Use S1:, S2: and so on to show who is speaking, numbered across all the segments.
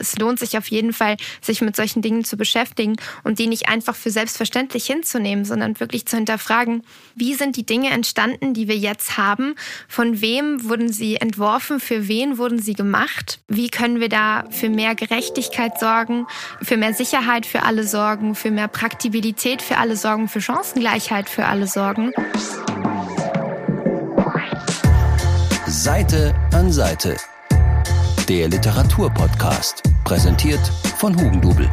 S1: es lohnt sich auf jeden Fall, sich mit solchen Dingen zu beschäftigen und die nicht einfach für selbstverständlich hinzunehmen, sondern wirklich zu hinterfragen, wie sind die Dinge entstanden, die wir jetzt haben? Von wem wurden sie entworfen? Für wen wurden sie gemacht? Wie können wir da für mehr Gerechtigkeit sorgen, für mehr Sicherheit für alle sorgen, für mehr Praktibilität für alle sorgen, für Chancengleichheit für alle sorgen?
S2: Seite an Seite der Literaturpodcast, präsentiert von Hugendubel.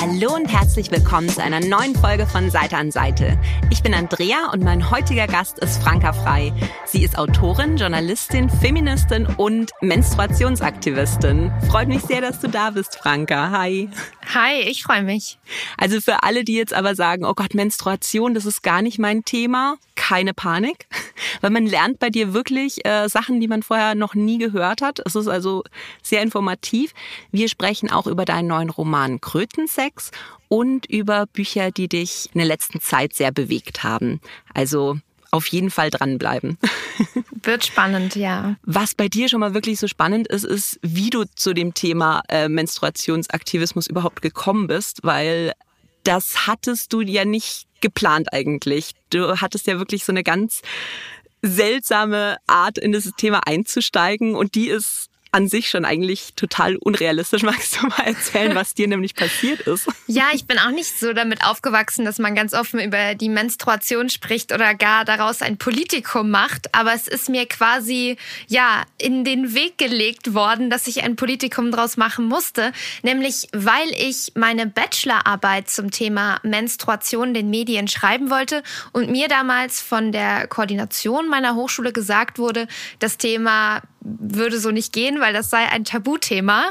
S3: Hallo und herzlich willkommen zu einer neuen Folge von Seite an Seite. Ich bin Andrea und mein heutiger Gast ist Franka Frei. Sie ist Autorin, Journalistin, Feministin und Menstruationsaktivistin. Freut mich sehr, dass du da bist, Franka. Hi.
S1: Hi, ich freue mich.
S3: Also für alle, die jetzt aber sagen, oh Gott, Menstruation, das ist gar nicht mein Thema, keine Panik, weil man lernt bei dir wirklich äh, Sachen, die man vorher noch nie gehört hat. Es ist also sehr informativ. Wir sprechen auch über deinen neuen Roman Krötensex und über Bücher, die dich in der letzten Zeit sehr bewegt haben. Also auf jeden Fall dranbleiben.
S1: Wird spannend, ja.
S3: Was bei dir schon mal wirklich so spannend ist, ist, wie du zu dem Thema äh, Menstruationsaktivismus überhaupt gekommen bist, weil das hattest du ja nicht geplant eigentlich. Du hattest ja wirklich so eine ganz seltsame Art, in dieses Thema einzusteigen und die ist an sich schon eigentlich total unrealistisch. Magst du mal erzählen, was dir nämlich passiert ist?
S1: Ja, ich bin auch nicht so damit aufgewachsen, dass man ganz offen über die Menstruation spricht oder gar daraus ein Politikum macht. Aber es ist mir quasi, ja, in den Weg gelegt worden, dass ich ein Politikum draus machen musste. Nämlich, weil ich meine Bachelorarbeit zum Thema Menstruation den Medien schreiben wollte und mir damals von der Koordination meiner Hochschule gesagt wurde, das Thema würde so nicht gehen, weil das sei ein Tabuthema.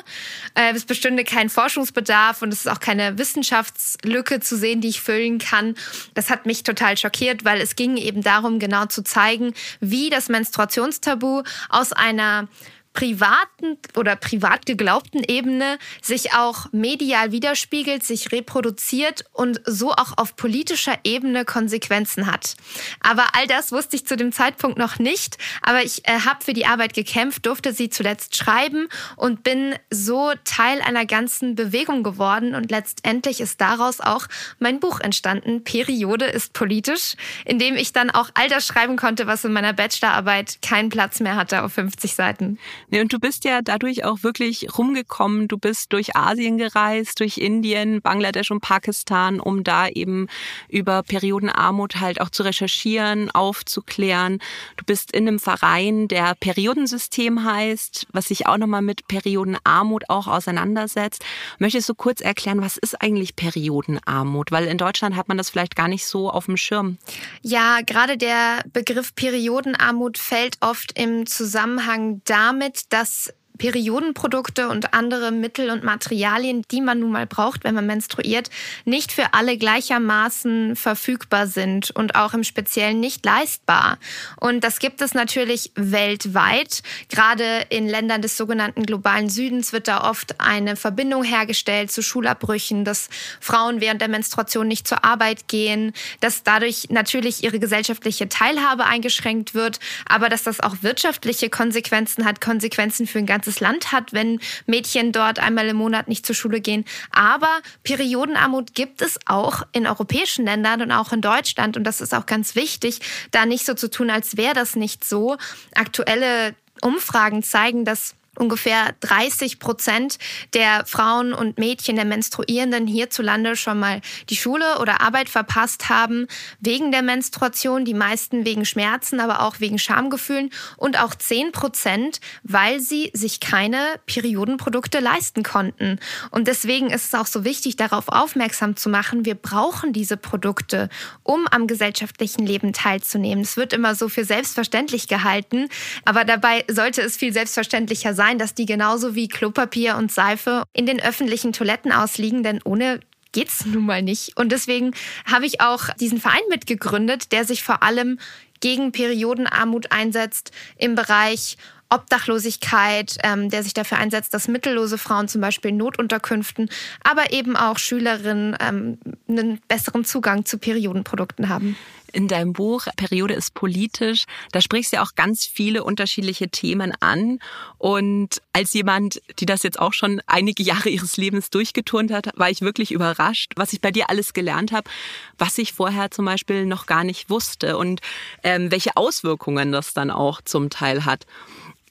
S1: Äh, es bestünde kein Forschungsbedarf und es ist auch keine Wissenschaftslücke zu sehen, die ich füllen kann. Das hat mich total schockiert, weil es ging eben darum, genau zu zeigen, wie das Menstruationstabu aus einer privaten oder privat geglaubten Ebene sich auch medial widerspiegelt, sich reproduziert und so auch auf politischer Ebene Konsequenzen hat. Aber all das wusste ich zu dem Zeitpunkt noch nicht. Aber ich äh, habe für die Arbeit gekämpft, durfte sie zuletzt schreiben und bin so Teil einer ganzen Bewegung geworden. Und letztendlich ist daraus auch mein Buch entstanden, Periode ist politisch, in dem ich dann auch all das schreiben konnte, was in meiner Bachelorarbeit keinen Platz mehr hatte auf 50 Seiten.
S3: Nee, und du bist ja dadurch auch wirklich rumgekommen. Du bist durch Asien gereist, durch Indien, Bangladesch und Pakistan, um da eben über Periodenarmut halt auch zu recherchieren, aufzuklären. Du bist in einem Verein, der Periodensystem heißt, was sich auch nochmal mit Periodenarmut auch auseinandersetzt. Möchtest du kurz erklären, was ist eigentlich Periodenarmut? Weil in Deutschland hat man das vielleicht gar nicht so auf dem Schirm.
S1: Ja, gerade der Begriff Periodenarmut fällt oft im Zusammenhang damit, dass Periodenprodukte und andere Mittel und Materialien, die man nun mal braucht, wenn man menstruiert, nicht für alle gleichermaßen verfügbar sind und auch im Speziellen nicht leistbar. Und das gibt es natürlich weltweit. Gerade in Ländern des sogenannten globalen Südens wird da oft eine Verbindung hergestellt zu Schulabbrüchen, dass Frauen während der Menstruation nicht zur Arbeit gehen, dass dadurch natürlich ihre gesellschaftliche Teilhabe eingeschränkt wird, aber dass das auch wirtschaftliche Konsequenzen hat, Konsequenzen für ein ganzes ganzes Land hat, wenn Mädchen dort einmal im Monat nicht zur Schule gehen. Aber Periodenarmut gibt es auch in europäischen Ländern und auch in Deutschland. Und das ist auch ganz wichtig, da nicht so zu tun, als wäre das nicht so. Aktuelle Umfragen zeigen, dass ungefähr 30 Prozent der Frauen und Mädchen, der Menstruierenden hierzulande schon mal die Schule oder Arbeit verpasst haben wegen der Menstruation, die meisten wegen Schmerzen, aber auch wegen Schamgefühlen und auch 10 Prozent, weil sie sich keine Periodenprodukte leisten konnten. Und deswegen ist es auch so wichtig, darauf aufmerksam zu machen, wir brauchen diese Produkte, um am gesellschaftlichen Leben teilzunehmen. Es wird immer so für selbstverständlich gehalten, aber dabei sollte es viel selbstverständlicher sein sein, dass die genauso wie Klopapier und Seife in den öffentlichen Toiletten ausliegen, denn ohne geht's nun mal nicht. Und deswegen habe ich auch diesen Verein mitgegründet, der sich vor allem gegen Periodenarmut einsetzt im Bereich Obdachlosigkeit, ähm, der sich dafür einsetzt, dass mittellose Frauen zum Beispiel in Notunterkünften, aber eben auch Schülerinnen ähm, einen besseren Zugang zu Periodenprodukten haben
S3: in deinem Buch Periode ist politisch, da sprichst du ja auch ganz viele unterschiedliche Themen an. Und als jemand, die das jetzt auch schon einige Jahre ihres Lebens durchgeturnt hat, war ich wirklich überrascht, was ich bei dir alles gelernt habe, was ich vorher zum Beispiel noch gar nicht wusste und ähm, welche Auswirkungen das dann auch zum Teil hat.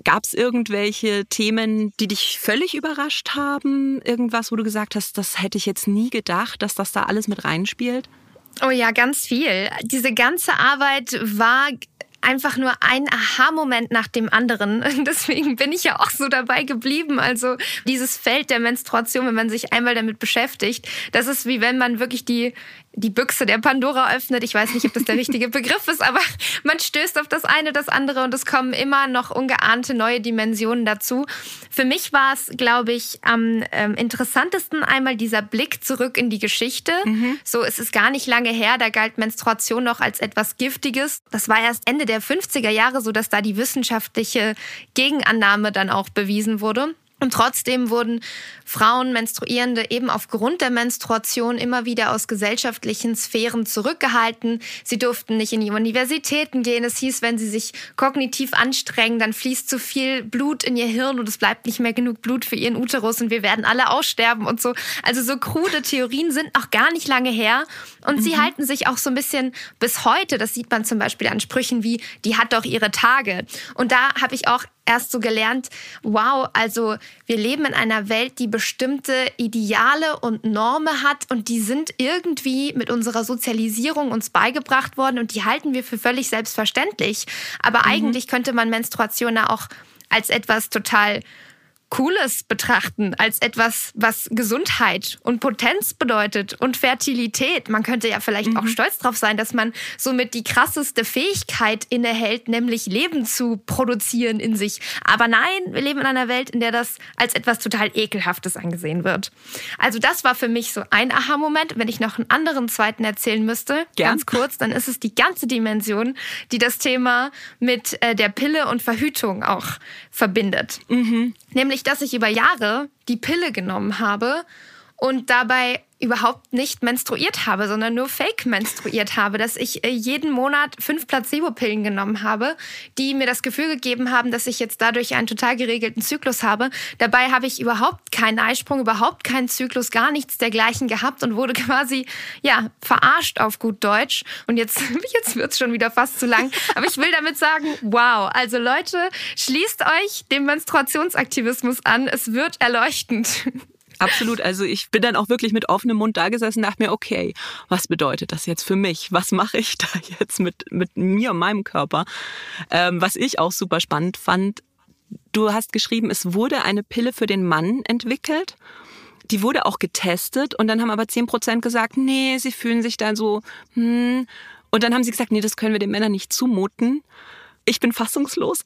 S3: Gab es irgendwelche Themen, die dich völlig überrascht haben? Irgendwas, wo du gesagt hast, das hätte ich jetzt nie gedacht, dass das da alles mit reinspielt?
S1: Oh ja, ganz viel. Diese ganze Arbeit war einfach nur ein Aha-Moment nach dem anderen. Deswegen bin ich ja auch so dabei geblieben. Also dieses Feld der Menstruation, wenn man sich einmal damit beschäftigt, das ist wie wenn man wirklich die die Büchse der Pandora öffnet. Ich weiß nicht, ob das der richtige Begriff ist, aber man stößt auf das eine, das andere und es kommen immer noch ungeahnte neue Dimensionen dazu. Für mich war es, glaube ich, am ähm, interessantesten einmal dieser Blick zurück in die Geschichte. Mhm. So, es ist gar nicht lange her, da galt Menstruation noch als etwas Giftiges. Das war erst Ende der 50er Jahre so, dass da die wissenschaftliche Gegenannahme dann auch bewiesen wurde. Und trotzdem wurden Frauen, Menstruierende eben aufgrund der Menstruation immer wieder aus gesellschaftlichen Sphären zurückgehalten. Sie durften nicht in die Universitäten gehen. Es hieß, wenn sie sich kognitiv anstrengen, dann fließt zu viel Blut in ihr Hirn und es bleibt nicht mehr genug Blut für ihren Uterus und wir werden alle aussterben und so. Also so krude Theorien sind noch gar nicht lange her und mhm. sie halten sich auch so ein bisschen bis heute. Das sieht man zum Beispiel an Sprüchen wie, die hat doch ihre Tage. Und da habe ich auch erst so gelernt, wow, also wir leben in einer Welt, die bestimmte Ideale und Normen hat und die sind irgendwie mit unserer Sozialisierung uns beigebracht worden und die halten wir für völlig selbstverständlich. Aber mhm. eigentlich könnte man Menstruation ja auch als etwas total Cooles betrachten als etwas, was Gesundheit und Potenz bedeutet und Fertilität. Man könnte ja vielleicht mhm. auch stolz darauf sein, dass man somit die krasseste Fähigkeit innehält, nämlich Leben zu produzieren in sich. Aber nein, wir leben in einer Welt, in der das als etwas total Ekelhaftes angesehen wird. Also das war für mich so ein Aha-Moment. Wenn ich noch einen anderen zweiten erzählen müsste, Gern. ganz kurz, dann ist es die ganze Dimension, die das Thema mit äh, der Pille und Verhütung auch verbindet. Mhm. Nämlich, dass ich über Jahre die Pille genommen habe und dabei überhaupt nicht menstruiert habe, sondern nur fake menstruiert habe, dass ich äh, jeden Monat fünf Placebo-Pillen genommen habe, die mir das Gefühl gegeben haben, dass ich jetzt dadurch einen total geregelten Zyklus habe. Dabei habe ich überhaupt keinen Eisprung, überhaupt keinen Zyklus, gar nichts dergleichen gehabt und wurde quasi, ja, verarscht auf gut Deutsch. Und jetzt, jetzt wird's schon wieder fast zu lang. Aber ich will damit sagen, wow. Also Leute, schließt euch dem Menstruationsaktivismus an. Es wird erleuchtend.
S3: Absolut. Also ich bin dann auch wirklich mit offenem Mund da gesessen dachte mir, okay, was bedeutet das jetzt für mich? Was mache ich da jetzt mit, mit mir und meinem Körper? Ähm, was ich auch super spannend fand, du hast geschrieben, es wurde eine Pille für den Mann entwickelt. Die wurde auch getestet und dann haben aber zehn Prozent gesagt, nee, sie fühlen sich da so, hm. Und dann haben sie gesagt, nee, das können wir den Männern nicht zumuten ich bin fassungslos.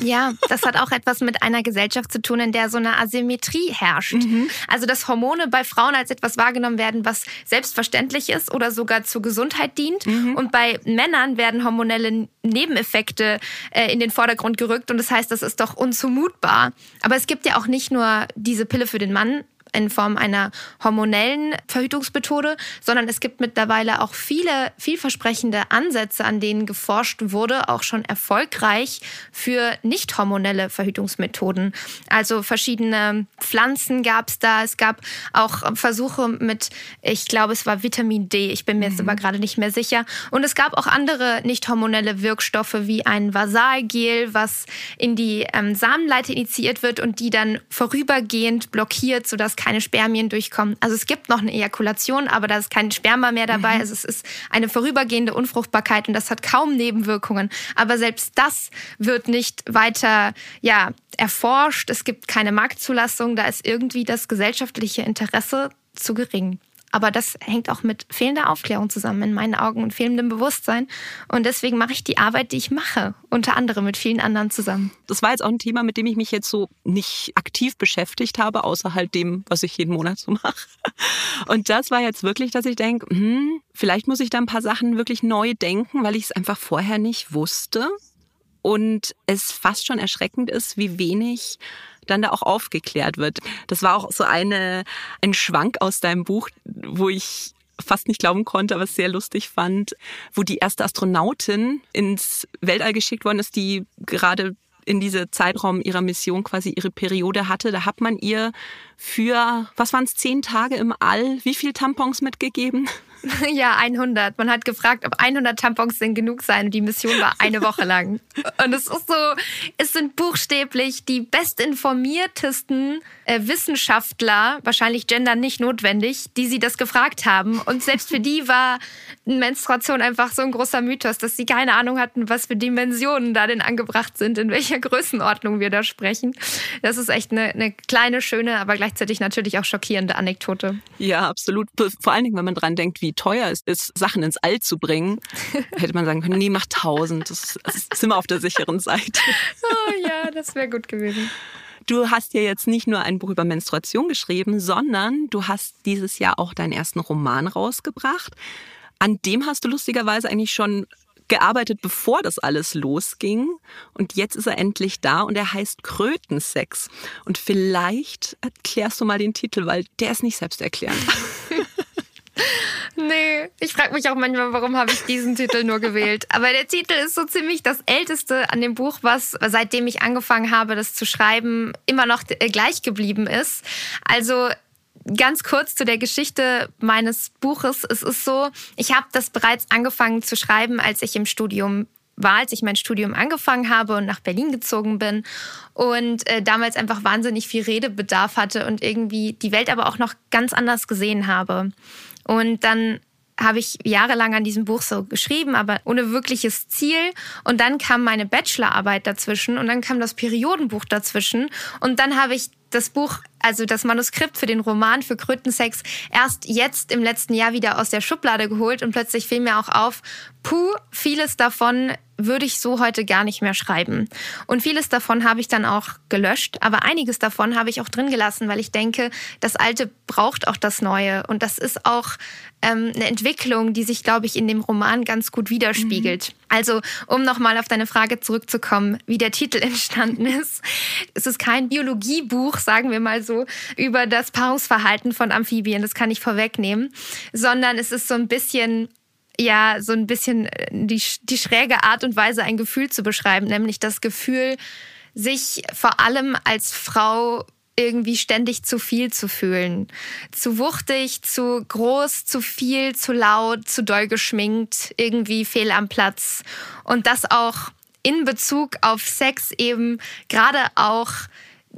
S1: Ja, das hat auch etwas mit einer Gesellschaft zu tun, in der so eine Asymmetrie herrscht. Mhm. Also, dass Hormone bei Frauen als etwas wahrgenommen werden, was selbstverständlich ist oder sogar zur Gesundheit dient. Mhm. Und bei Männern werden hormonelle Nebeneffekte äh, in den Vordergrund gerückt. Und das heißt, das ist doch unzumutbar. Aber es gibt ja auch nicht nur diese Pille für den Mann, in Form einer hormonellen Verhütungsmethode, sondern es gibt mittlerweile auch viele vielversprechende Ansätze, an denen geforscht wurde, auch schon erfolgreich für nicht hormonelle Verhütungsmethoden. Also verschiedene Pflanzen gab es da. Es gab auch Versuche mit, ich glaube, es war Vitamin D. Ich bin mir jetzt mhm. aber gerade nicht mehr sicher. Und es gab auch andere nicht hormonelle Wirkstoffe wie ein Vasalgel, was in die ähm, Samenleiter initiiert wird und die dann vorübergehend blockiert, sodass keine Spermien durchkommen. Also es gibt noch eine Ejakulation, aber da ist kein Sperma mehr dabei. Mhm. Also es ist eine vorübergehende Unfruchtbarkeit und das hat kaum Nebenwirkungen. Aber selbst das wird nicht weiter ja, erforscht. Es gibt keine Marktzulassung. Da ist irgendwie das gesellschaftliche Interesse zu gering. Aber das hängt auch mit fehlender Aufklärung zusammen in meinen Augen und fehlendem Bewusstsein. Und deswegen mache ich die Arbeit, die ich mache, unter anderem mit vielen anderen zusammen.
S3: Das war jetzt auch ein Thema, mit dem ich mich jetzt so nicht aktiv beschäftigt habe, außer halt dem, was ich jeden Monat so mache. Und das war jetzt wirklich, dass ich denke, hm, vielleicht muss ich da ein paar Sachen wirklich neu denken, weil ich es einfach vorher nicht wusste. Und es fast schon erschreckend ist, wie wenig dann da auch aufgeklärt wird. Das war auch so eine, ein Schwank aus deinem Buch, wo ich fast nicht glauben konnte, aber es sehr lustig fand, wo die erste Astronautin ins Weltall geschickt worden ist, die gerade in diese Zeitraum ihrer Mission quasi ihre Periode hatte. Da hat man ihr für, was waren es, zehn Tage im All, wie viel Tampons mitgegeben?
S1: Ja, 100. Man hat gefragt, ob 100 Tampons denn genug seien. Die Mission war eine Woche lang. Und es ist so, es sind buchstäblich die bestinformiertesten äh, Wissenschaftler, wahrscheinlich Gender nicht notwendig, die sie das gefragt haben. Und selbst für die war Menstruation einfach so ein großer Mythos, dass sie keine Ahnung hatten, was für Dimensionen da denn angebracht sind, in welcher Größenordnung wir da sprechen. Das ist echt eine, eine kleine, schöne, aber gleichzeitig natürlich auch schockierende Anekdote.
S3: Ja, absolut. Vor allen Dingen, wenn man dran denkt, wie teuer es ist, Sachen ins All zu bringen, hätte man sagen können, nee, mach tausend. Das, das sind wir auf der sicheren Seite.
S1: Oh ja, das wäre gut gewesen.
S3: Du hast ja jetzt nicht nur ein Buch über Menstruation geschrieben, sondern du hast dieses Jahr auch deinen ersten Roman rausgebracht. An dem hast du lustigerweise eigentlich schon gearbeitet, bevor das alles losging. Und jetzt ist er endlich da und er heißt Krötensex. Und vielleicht erklärst du mal den Titel, weil der ist nicht selbsterklärend.
S1: Nee, ich frage mich auch manchmal, warum habe ich diesen Titel nur gewählt. Aber der Titel ist so ziemlich das älteste an dem Buch, was seitdem ich angefangen habe, das zu schreiben, immer noch äh, gleich geblieben ist. Also ganz kurz zu der Geschichte meines Buches. Es ist so, ich habe das bereits angefangen zu schreiben, als ich im Studium war, als ich mein Studium angefangen habe und nach Berlin gezogen bin und äh, damals einfach wahnsinnig viel Redebedarf hatte und irgendwie die Welt aber auch noch ganz anders gesehen habe. Und dann habe ich jahrelang an diesem Buch so geschrieben, aber ohne wirkliches Ziel. Und dann kam meine Bachelorarbeit dazwischen und dann kam das Periodenbuch dazwischen. Und dann habe ich das Buch, also das Manuskript für den Roman für Krötensex, erst jetzt im letzten Jahr wieder aus der Schublade geholt und plötzlich fiel mir auch auf, puh, vieles davon würde ich so heute gar nicht mehr schreiben. Und vieles davon habe ich dann auch gelöscht, aber einiges davon habe ich auch drin gelassen, weil ich denke, das Alte braucht auch das Neue. Und das ist auch ähm, eine Entwicklung, die sich, glaube ich, in dem Roman ganz gut widerspiegelt. Mhm. Also, um nochmal auf deine Frage zurückzukommen, wie der Titel entstanden ist. Es ist kein Biologiebuch, sagen wir mal so, über das Paarungsverhalten von Amphibien, das kann ich vorwegnehmen, sondern es ist so ein bisschen ja so ein bisschen äh, die, die schräge Art und Weise, ein Gefühl zu beschreiben, nämlich das Gefühl, sich vor allem als Frau irgendwie ständig zu viel zu fühlen. Zu wuchtig, zu groß, zu viel, zu laut, zu doll geschminkt, irgendwie fehl am Platz. Und das auch in Bezug auf Sex eben gerade auch,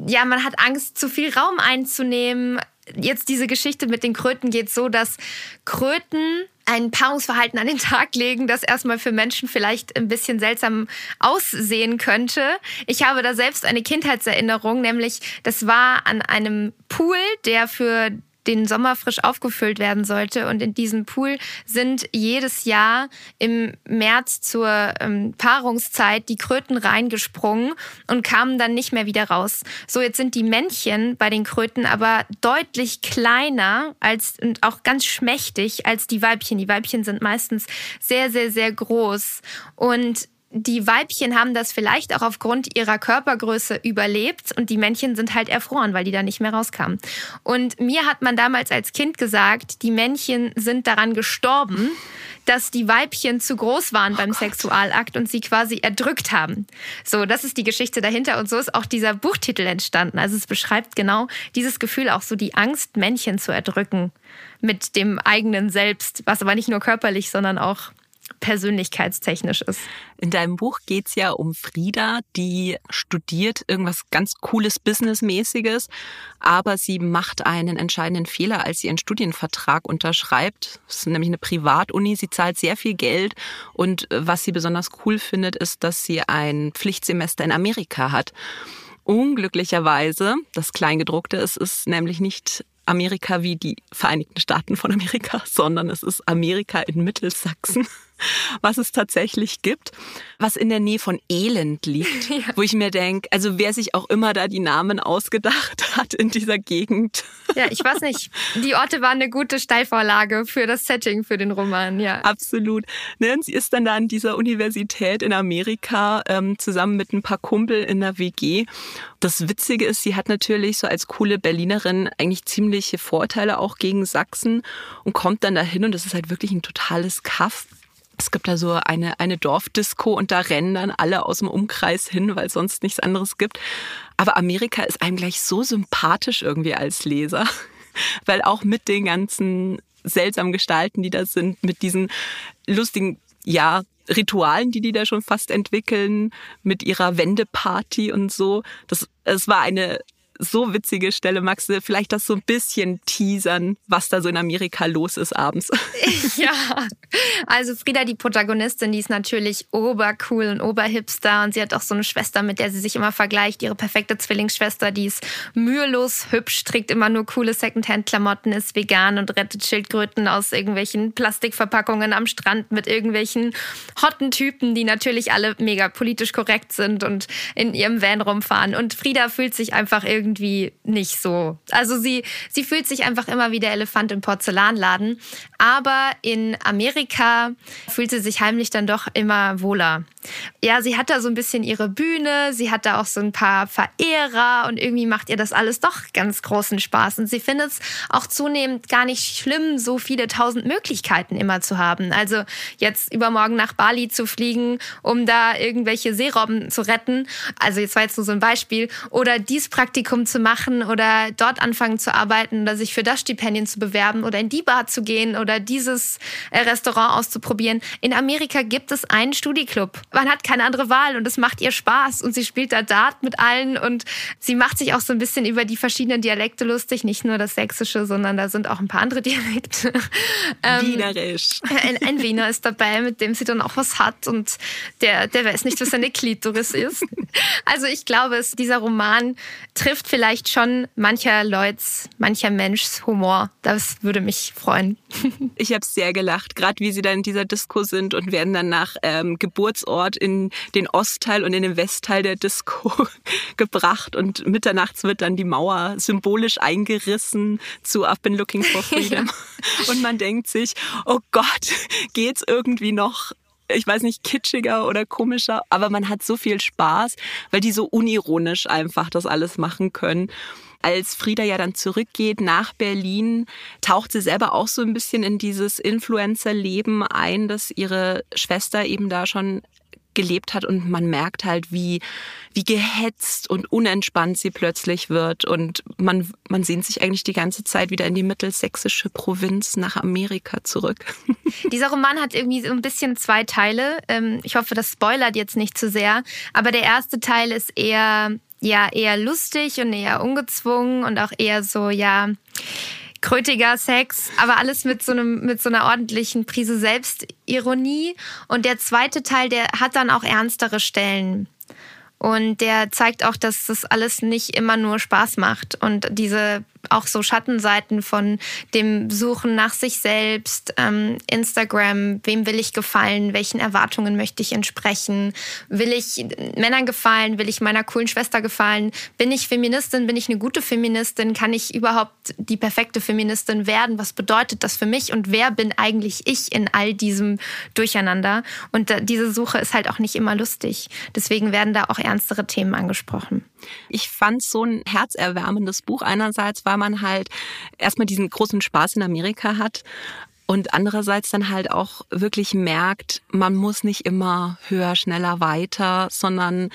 S1: ja, man hat Angst, zu viel Raum einzunehmen. Jetzt diese Geschichte mit den Kröten geht so, dass Kröten ein Paarungsverhalten an den Tag legen, das erstmal für Menschen vielleicht ein bisschen seltsam aussehen könnte. Ich habe da selbst eine Kindheitserinnerung, nämlich das war an einem Pool, der für den Sommer frisch aufgefüllt werden sollte. Und in diesem Pool sind jedes Jahr im März zur ähm, Paarungszeit die Kröten reingesprungen und kamen dann nicht mehr wieder raus. So, jetzt sind die Männchen bei den Kröten aber deutlich kleiner als und auch ganz schmächtig als die Weibchen. Die Weibchen sind meistens sehr, sehr, sehr groß. Und die Weibchen haben das vielleicht auch aufgrund ihrer Körpergröße überlebt und die Männchen sind halt erfroren, weil die da nicht mehr rauskamen. Und mir hat man damals als Kind gesagt, die Männchen sind daran gestorben, dass die Weibchen zu groß waren oh beim Gott. Sexualakt und sie quasi erdrückt haben. So, das ist die Geschichte dahinter und so ist auch dieser Buchtitel entstanden. Also es beschreibt genau dieses Gefühl, auch so die Angst, Männchen zu erdrücken mit dem eigenen Selbst, was aber nicht nur körperlich, sondern auch persönlichkeitstechnisch ist.
S3: In deinem Buch geht es ja um Frieda, die studiert irgendwas ganz Cooles, Businessmäßiges, aber sie macht einen entscheidenden Fehler, als sie ihren Studienvertrag unterschreibt. Das ist nämlich eine Privatuni, sie zahlt sehr viel Geld und äh, was sie besonders cool findet, ist, dass sie ein Pflichtsemester in Amerika hat. Unglücklicherweise, das Kleingedruckte, es ist nämlich nicht Amerika wie die Vereinigten Staaten von Amerika, sondern es ist Amerika in Mittelsachsen. was es tatsächlich gibt, was in der Nähe von Elend liegt, ja. wo ich mir denke, also wer sich auch immer da die Namen ausgedacht hat in dieser Gegend.
S1: Ja, ich weiß nicht. Die Orte waren eine gute Steilvorlage für das Setting für den Roman, ja.
S3: Absolut. Ne, sie ist dann da an dieser Universität in Amerika ähm, zusammen mit ein paar Kumpel in der WG. Das Witzige ist, sie hat natürlich so als coole Berlinerin eigentlich ziemliche Vorteile auch gegen Sachsen und kommt dann dahin und das ist halt wirklich ein totales Kaff es gibt da so eine, eine Dorfdisco und da rennen dann alle aus dem Umkreis hin, weil es sonst nichts anderes gibt. Aber Amerika ist einem gleich so sympathisch irgendwie als Leser, weil auch mit den ganzen seltsamen Gestalten, die da sind, mit diesen lustigen, ja, Ritualen, die die da schon fast entwickeln, mit ihrer Wendeparty und so. Das, es war eine so witzige Stelle. Du vielleicht das so ein bisschen teasern, was da so in Amerika los ist abends?
S1: Ja, also Frieda, die Protagonistin, die ist natürlich obercool und oberhipster und sie hat auch so eine Schwester, mit der sie sich immer vergleicht. Ihre perfekte Zwillingsschwester, die ist mühelos hübsch, trägt immer nur coole Secondhand-Klamotten, ist vegan und rettet Schildkröten aus irgendwelchen Plastikverpackungen am Strand mit irgendwelchen hotten Typen, die natürlich alle mega politisch korrekt sind und in ihrem Van rumfahren. Und Frieda fühlt sich einfach irgendwie irgendwie nicht so. Also sie, sie fühlt sich einfach immer wie der Elefant im Porzellanladen. Aber in Amerika fühlt sie sich heimlich dann doch immer wohler. Ja, sie hat da so ein bisschen ihre Bühne, sie hat da auch so ein paar Verehrer und irgendwie macht ihr das alles doch ganz großen Spaß. Und sie findet es auch zunehmend gar nicht schlimm, so viele tausend Möglichkeiten immer zu haben. Also jetzt übermorgen nach Bali zu fliegen, um da irgendwelche Seerobben zu retten. Also jetzt war jetzt nur so ein Beispiel. Oder dies Praktikum Praktikum zu machen oder dort anfangen zu arbeiten oder sich für das Stipendien zu bewerben oder in die Bar zu gehen oder dieses äh, Restaurant auszuprobieren. In Amerika gibt es einen Studiclub. Man hat keine andere Wahl und es macht ihr Spaß und sie spielt da Dart mit allen und sie macht sich auch so ein bisschen über die verschiedenen Dialekte lustig, nicht nur das Sächsische, sondern da sind auch ein paar andere Dialekte.
S3: Ähm, Wienerisch.
S1: Ein, ein Wiener ist dabei, mit dem sie dann auch was hat und der, der weiß nicht, was eine Klitoris ist. Also ich glaube, es, dieser Roman trifft vielleicht schon mancher Leuts, mancher Menschs Humor. Das würde mich freuen.
S3: Ich habe sehr gelacht, gerade wie sie dann in dieser Disco sind und werden dann nach ähm, Geburtsort in den Ostteil und in den Westteil der Disco gebracht und mitternachts wird dann die Mauer symbolisch eingerissen zu I've been looking for freedom. Ja. Und man denkt sich, oh Gott, geht's irgendwie noch? Ich weiß nicht, kitschiger oder komischer, aber man hat so viel Spaß, weil die so unironisch einfach das alles machen können. Als Frieda ja dann zurückgeht nach Berlin, taucht sie selber auch so ein bisschen in dieses Influencer-Leben ein, das ihre Schwester eben da schon gelebt hat und man merkt halt, wie, wie gehetzt und unentspannt sie plötzlich wird und man, man sehnt sich eigentlich die ganze Zeit wieder in die mittelsächsische Provinz nach Amerika zurück.
S1: Dieser Roman hat irgendwie so ein bisschen zwei Teile. Ähm, ich hoffe, das spoilert jetzt nicht zu sehr, aber der erste Teil ist eher, ja, eher lustig und eher ungezwungen und auch eher so, ja, krötiger Sex, aber alles mit so einem mit so einer ordentlichen Prise Selbstironie und der zweite Teil, der hat dann auch ernstere Stellen. Und der zeigt auch, dass das alles nicht immer nur Spaß macht und diese auch so Schattenseiten von dem Suchen nach sich selbst, ähm, Instagram, wem will ich gefallen, welchen Erwartungen möchte ich entsprechen, will ich Männern gefallen, will ich meiner coolen Schwester gefallen, bin ich Feministin, bin ich eine gute Feministin, kann ich überhaupt die perfekte Feministin werden, was bedeutet das für mich und wer bin eigentlich ich in all diesem Durcheinander und äh, diese Suche ist halt auch nicht immer lustig, deswegen werden da auch ernstere Themen angesprochen.
S3: Ich fand so ein herzerwärmendes Buch einerseits, weil man halt erstmal diesen großen Spaß in Amerika hat und andererseits dann halt auch wirklich merkt, man muss nicht immer höher, schneller, weiter, sondern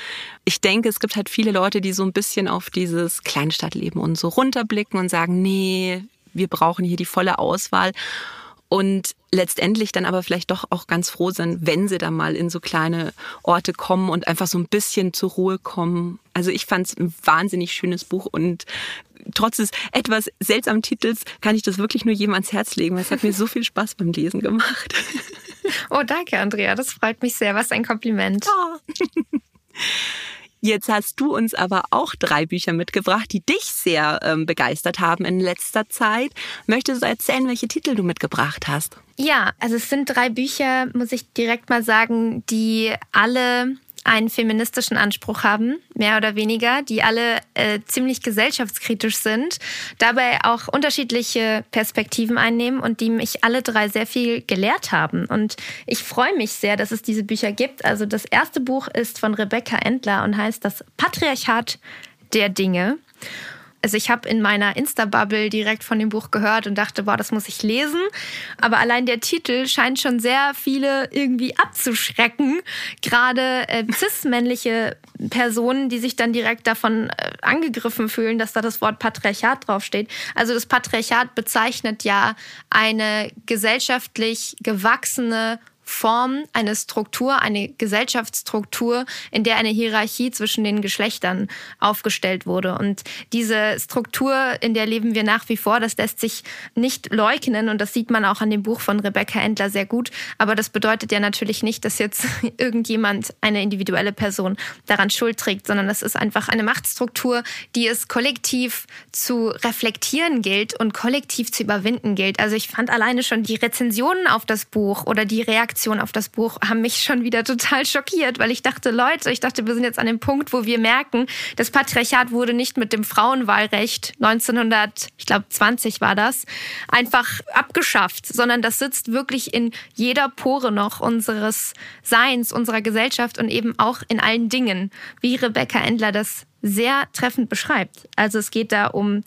S3: ich denke, es gibt halt viele Leute, die so ein bisschen auf dieses Kleinstadtleben und so runterblicken und sagen, nee, wir brauchen hier die volle Auswahl und letztendlich dann aber vielleicht doch auch ganz froh sind, wenn sie dann mal in so kleine Orte kommen und einfach so ein bisschen zur Ruhe kommen. Also ich fand es ein wahnsinnig schönes Buch und trotz des etwas seltsamen Titels kann ich das wirklich nur jedem ans Herz legen, weil es hat mir so viel Spaß beim Lesen gemacht.
S1: Oh, danke, Andrea. Das freut mich sehr. Was ein Kompliment.
S3: Ja. Jetzt hast du uns aber auch drei Bücher mitgebracht, die dich sehr ähm, begeistert haben in letzter Zeit. Möchtest du erzählen, welche Titel du mitgebracht hast?
S1: Ja, also es sind drei Bücher, muss ich direkt mal sagen, die alle einen feministischen Anspruch haben, mehr oder weniger, die alle äh, ziemlich gesellschaftskritisch sind, dabei auch unterschiedliche Perspektiven einnehmen und die mich alle drei sehr viel gelehrt haben. Und ich freue mich sehr, dass es diese Bücher gibt. Also das erste Buch ist von Rebecca Endler und heißt Das Patriarchat der Dinge. Also ich habe in meiner Insta-Bubble direkt von dem Buch gehört und dachte, boah, das muss ich lesen. Aber allein der Titel scheint schon sehr viele irgendwie abzuschrecken. Gerade äh, cis-männliche Personen, die sich dann direkt davon äh, angegriffen fühlen, dass da das Wort Patriarchat draufsteht. Also das Patriarchat bezeichnet ja eine gesellschaftlich gewachsene Form, eine Struktur, eine Gesellschaftsstruktur, in der eine Hierarchie zwischen den Geschlechtern aufgestellt wurde. Und diese Struktur, in der leben wir nach wie vor, das lässt sich nicht leugnen und das sieht man auch an dem Buch von Rebecca Endler sehr gut. Aber das bedeutet ja natürlich nicht, dass jetzt irgendjemand, eine individuelle Person daran Schuld trägt, sondern das ist einfach eine Machtstruktur, die es kollektiv zu reflektieren gilt und kollektiv zu überwinden gilt. Also ich fand alleine schon die Rezensionen auf das Buch oder die Reaktionen Reaktionen auf das Buch haben mich schon wieder total schockiert, weil ich dachte, Leute, ich dachte, wir sind jetzt an dem Punkt, wo wir merken, das Patriarchat wurde nicht mit dem Frauenwahlrecht 1900, ich glaube 20 war das, einfach abgeschafft, sondern das sitzt wirklich in jeder Pore noch unseres Seins, unserer Gesellschaft und eben auch in allen Dingen, wie Rebecca Endler das sehr treffend beschreibt. Also es geht da um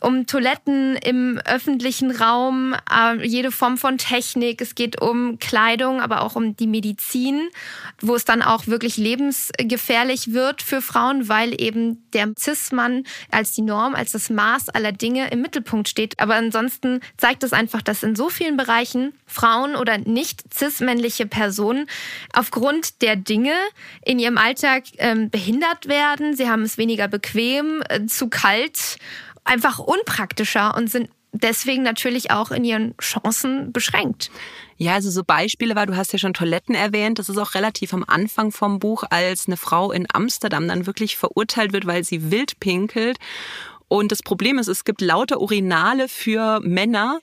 S1: um Toiletten im öffentlichen Raum, äh, jede Form von Technik. Es geht um Kleidung, aber auch um die Medizin, wo es dann auch wirklich lebensgefährlich wird für Frauen, weil eben der Cis-Mann als die Norm, als das Maß aller Dinge im Mittelpunkt steht. Aber ansonsten zeigt es einfach, dass in so vielen Bereichen Frauen oder nicht cis-männliche Personen aufgrund der Dinge in ihrem Alltag ähm, behindert werden. Sie haben es weniger bequem, äh, zu kalt einfach unpraktischer und sind deswegen natürlich auch in ihren Chancen beschränkt.
S3: Ja, also so Beispiele war, du hast ja schon Toiletten erwähnt, das ist auch relativ am Anfang vom Buch, als eine Frau in Amsterdam dann wirklich verurteilt wird, weil sie wild pinkelt. Und das Problem ist, es gibt lauter Urinale für Männer.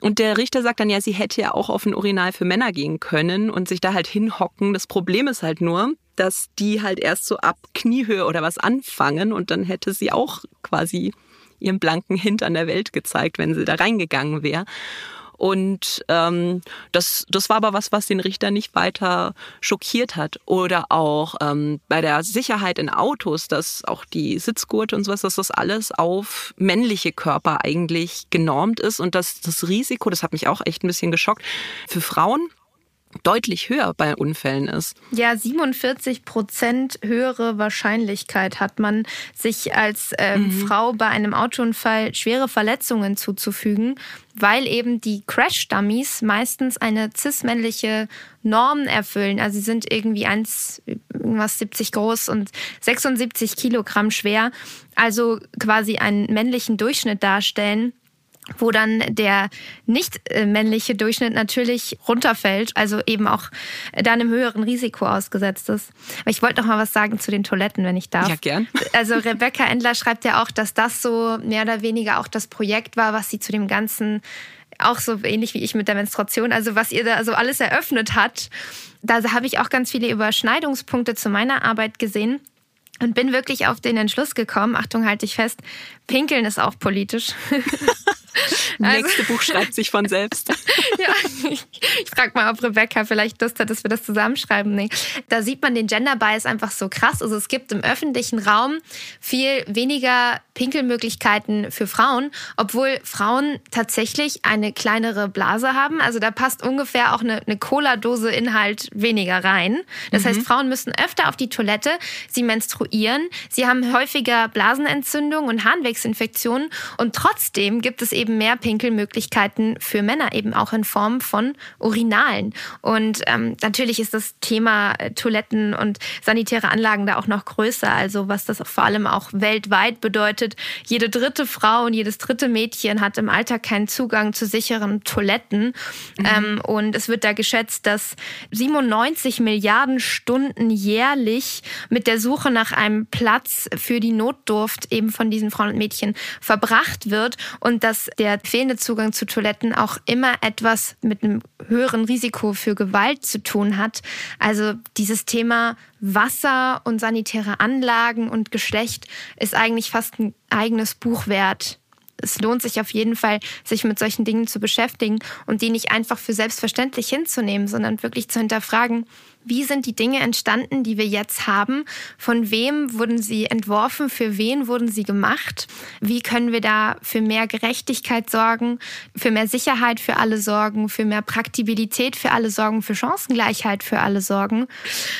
S3: Und der Richter sagt dann, ja, sie hätte ja auch auf ein Urinal für Männer gehen können und sich da halt hinhocken. Das Problem ist halt nur, dass die halt erst so ab Kniehöhe oder was anfangen und dann hätte sie auch quasi ihren blanken Hintern der Welt gezeigt, wenn sie da reingegangen wäre. Und ähm, das, das war aber was, was den Richter nicht weiter schockiert hat. Oder auch ähm, bei der Sicherheit in Autos, dass auch die Sitzgurte und sowas, dass das alles auf männliche Körper eigentlich genormt ist und dass das Risiko, das hat mich auch echt ein bisschen geschockt, für Frauen deutlich höher bei Unfällen ist.
S1: Ja, 47 Prozent höhere Wahrscheinlichkeit hat man, sich als äh, mhm. Frau bei einem Autounfall schwere Verletzungen zuzufügen, weil eben die Crash-Dummies meistens eine cis-männliche Norm erfüllen. Also sie sind irgendwie 1, irgendwas 70 groß und 76 Kilogramm schwer, also quasi einen männlichen Durchschnitt darstellen wo dann der nicht äh, männliche Durchschnitt natürlich runterfällt, also eben auch da einem höheren Risiko ausgesetzt ist. Aber ich wollte noch mal was sagen zu den Toiletten, wenn ich darf.
S3: Ja, gern.
S1: Also Rebecca Endler schreibt ja auch, dass das so mehr oder weniger auch das Projekt war, was sie zu dem ganzen auch so ähnlich wie ich mit der Menstruation, also was ihr da so alles eröffnet hat. Da habe ich auch ganz viele Überschneidungspunkte zu meiner Arbeit gesehen und bin wirklich auf den Entschluss gekommen, Achtung, halte ich fest, Pinkeln ist auch politisch.
S3: Also, Nächste Buch schreibt sich von selbst.
S1: ja, ich, ich frage mal, ob Rebecca vielleicht Lust hat, dass wir das zusammenschreiben. Nee. Da sieht man den Gender Bias einfach so krass. Also es gibt im öffentlichen Raum viel weniger Pinkelmöglichkeiten für Frauen, obwohl Frauen tatsächlich eine kleinere Blase haben. Also da passt ungefähr auch eine, eine Cola-Dose Inhalt weniger rein. Das mhm. heißt, Frauen müssen öfter auf die Toilette, sie menstruieren, sie haben häufiger Blasenentzündungen und Harnwegsinfektionen und trotzdem gibt es eben eben mehr Pinkelmöglichkeiten für Männer, eben auch in Form von Urinalen. Und ähm, natürlich ist das Thema äh, Toiletten und sanitäre Anlagen da auch noch größer. Also was das vor allem auch weltweit bedeutet. Jede dritte Frau und jedes dritte Mädchen hat im Alltag keinen Zugang zu sicheren Toiletten. Mhm. Ähm, und es wird da geschätzt, dass 97 Milliarden Stunden jährlich mit der Suche nach einem Platz für die Notdurft eben von diesen Frauen und Mädchen verbracht wird und dass der fehlende Zugang zu Toiletten auch immer etwas mit einem höheren Risiko für Gewalt zu tun hat. Also dieses Thema Wasser und sanitäre Anlagen und Geschlecht ist eigentlich fast ein eigenes Buch wert es lohnt sich auf jeden Fall, sich mit solchen Dingen zu beschäftigen und die nicht einfach für selbstverständlich hinzunehmen, sondern wirklich zu hinterfragen, wie sind die Dinge entstanden, die wir jetzt haben? Von wem wurden sie entworfen? Für wen wurden sie gemacht? Wie können wir da für mehr Gerechtigkeit sorgen, für mehr Sicherheit für alle sorgen, für mehr Praktibilität für alle sorgen, für Chancengleichheit für alle sorgen?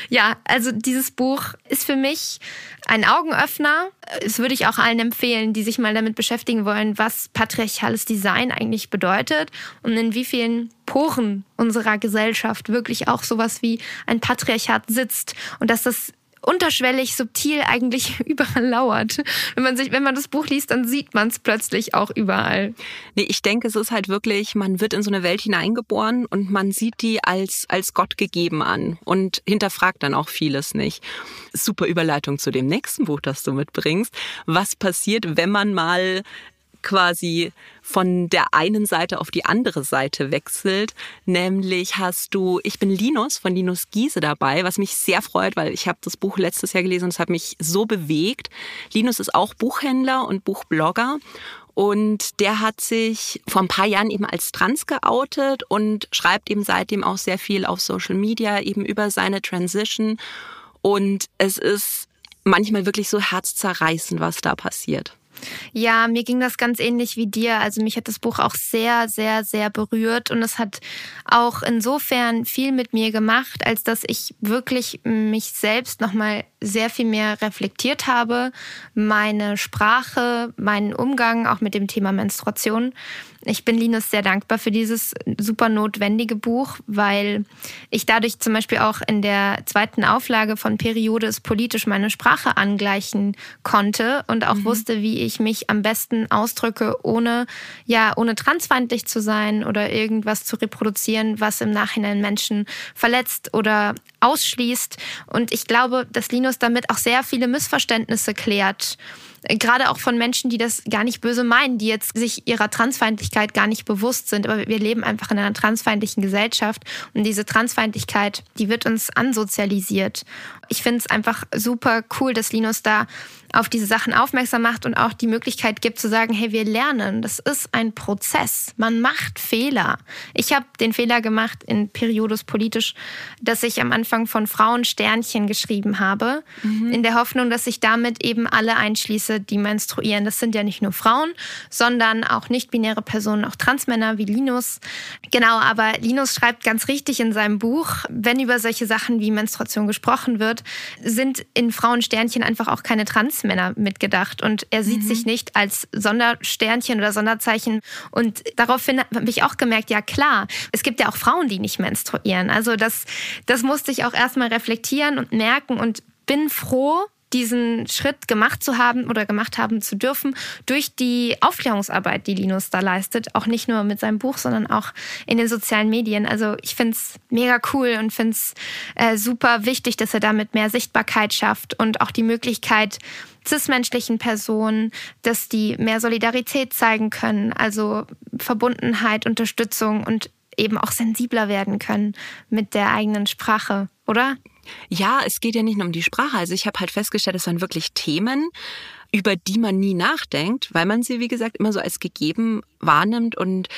S1: Ja, also dieses Buch ist für mich ein Augenöffner. Das würde ich auch allen empfehlen, die sich mal damit beschäftigen wollen, was patriarchales Design eigentlich bedeutet und in wie vielen Poren unserer Gesellschaft wirklich auch sowas wie ein Patriarchat sitzt und dass das unterschwellig, subtil eigentlich überall lauert. Wenn man sich, wenn man das Buch liest, dann sieht man es plötzlich auch überall.
S3: Nee, ich denke, es ist halt wirklich, man wird in so eine Welt hineingeboren und man sieht die als, als Gott gegeben an und hinterfragt dann auch vieles nicht. Super Überleitung zu dem nächsten Buch, das du mitbringst. Was passiert, wenn man mal quasi von der einen Seite auf die andere Seite wechselt. Nämlich hast du Ich bin Linus von Linus Giese dabei, was mich sehr freut, weil ich habe das Buch letztes Jahr gelesen und es hat mich so bewegt. Linus ist auch Buchhändler und Buchblogger und der hat sich vor ein paar Jahren eben als trans geoutet und schreibt eben seitdem auch sehr viel auf Social Media eben über seine Transition. Und es ist manchmal wirklich so herzzerreißend, was da passiert.
S1: Ja, mir ging das ganz ähnlich wie dir. Also mich hat das Buch auch sehr, sehr, sehr berührt und es hat auch insofern viel mit mir gemacht, als dass ich wirklich mich selbst nochmal sehr viel mehr reflektiert habe, meine Sprache, meinen Umgang auch mit dem Thema Menstruation. Ich bin Linus sehr dankbar für dieses super notwendige Buch, weil ich dadurch zum Beispiel auch in der zweiten Auflage von Periode ist politisch meine Sprache angleichen konnte und auch mhm. wusste, wie ich mich am besten ausdrücke, ohne, ja, ohne transfeindlich zu sein oder irgendwas zu reproduzieren, was im Nachhinein Menschen verletzt oder ausschließt. Und ich glaube, dass Linus damit auch sehr viele Missverständnisse klärt gerade auch von Menschen, die das gar nicht böse meinen, die jetzt sich ihrer Transfeindlichkeit gar nicht bewusst sind. Aber wir leben einfach in einer transfeindlichen Gesellschaft und diese Transfeindlichkeit, die wird uns ansozialisiert. Ich finde es einfach super cool, dass Linus da auf diese Sachen aufmerksam macht und auch die Möglichkeit gibt zu sagen, hey, wir lernen. Das ist ein Prozess. Man macht Fehler. Ich habe den Fehler gemacht in Periodus politisch, dass ich am Anfang von Frauen Sternchen geschrieben habe, mhm. in der Hoffnung, dass ich damit eben alle einschließe, die menstruieren. Das sind ja nicht nur Frauen, sondern auch nicht-binäre Personen, auch Transmänner wie Linus. Genau, aber Linus schreibt ganz richtig in seinem Buch, wenn über solche Sachen wie Menstruation gesprochen wird, sind in Frauen Sternchen einfach auch keine Trans Cis-Männer mitgedacht und er sieht mhm. sich nicht als Sondersternchen oder Sonderzeichen. Und daraufhin habe ich auch gemerkt, ja klar, es gibt ja auch Frauen, die nicht menstruieren. Also das, das musste ich auch erstmal reflektieren und merken und bin froh, diesen Schritt gemacht zu haben oder gemacht haben zu dürfen durch die Aufklärungsarbeit, die Linus da leistet. Auch nicht nur mit seinem Buch, sondern auch in den sozialen Medien. Also ich finde es mega cool und finde es äh, super wichtig, dass er damit mehr Sichtbarkeit schafft und auch die Möglichkeit, cis-menschlichen Personen, dass die mehr Solidarität zeigen können, also Verbundenheit, Unterstützung und eben auch sensibler werden können mit der eigenen Sprache, oder?
S3: Ja, es geht ja nicht nur um die Sprache. Also ich habe halt festgestellt, es waren wirklich Themen, über die man nie nachdenkt, weil man sie, wie gesagt, immer so als gegeben wahrnimmt. Und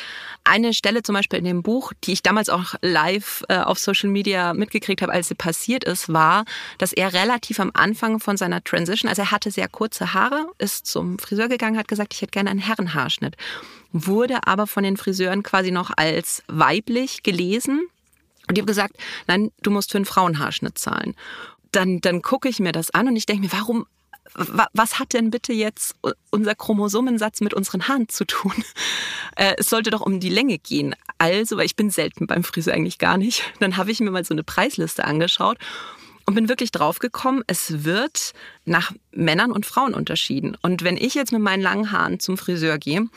S3: eine Stelle zum Beispiel in dem Buch, die ich damals auch live äh, auf Social Media mitgekriegt habe, als sie passiert ist, war, dass er relativ am Anfang von seiner Transition, also er hatte sehr kurze Haare, ist zum Friseur gegangen, hat gesagt, ich hätte gerne einen Herrenhaarschnitt, wurde aber von den Friseuren quasi noch als weiblich gelesen und die haben gesagt, nein, du musst für einen Frauenhaarschnitt zahlen. Dann, dann gucke ich mir das an und ich denke mir, warum was hat denn bitte jetzt unser Chromosomensatz mit unseren Haaren zu tun? Äh, es sollte doch um die Länge gehen. Also, weil ich bin selten beim Friseur eigentlich gar nicht. Dann habe ich mir mal so eine Preisliste angeschaut und bin wirklich draufgekommen, es wird nach Männern und Frauen unterschieden. Und wenn ich jetzt mit meinen langen Haaren zum Friseur gehe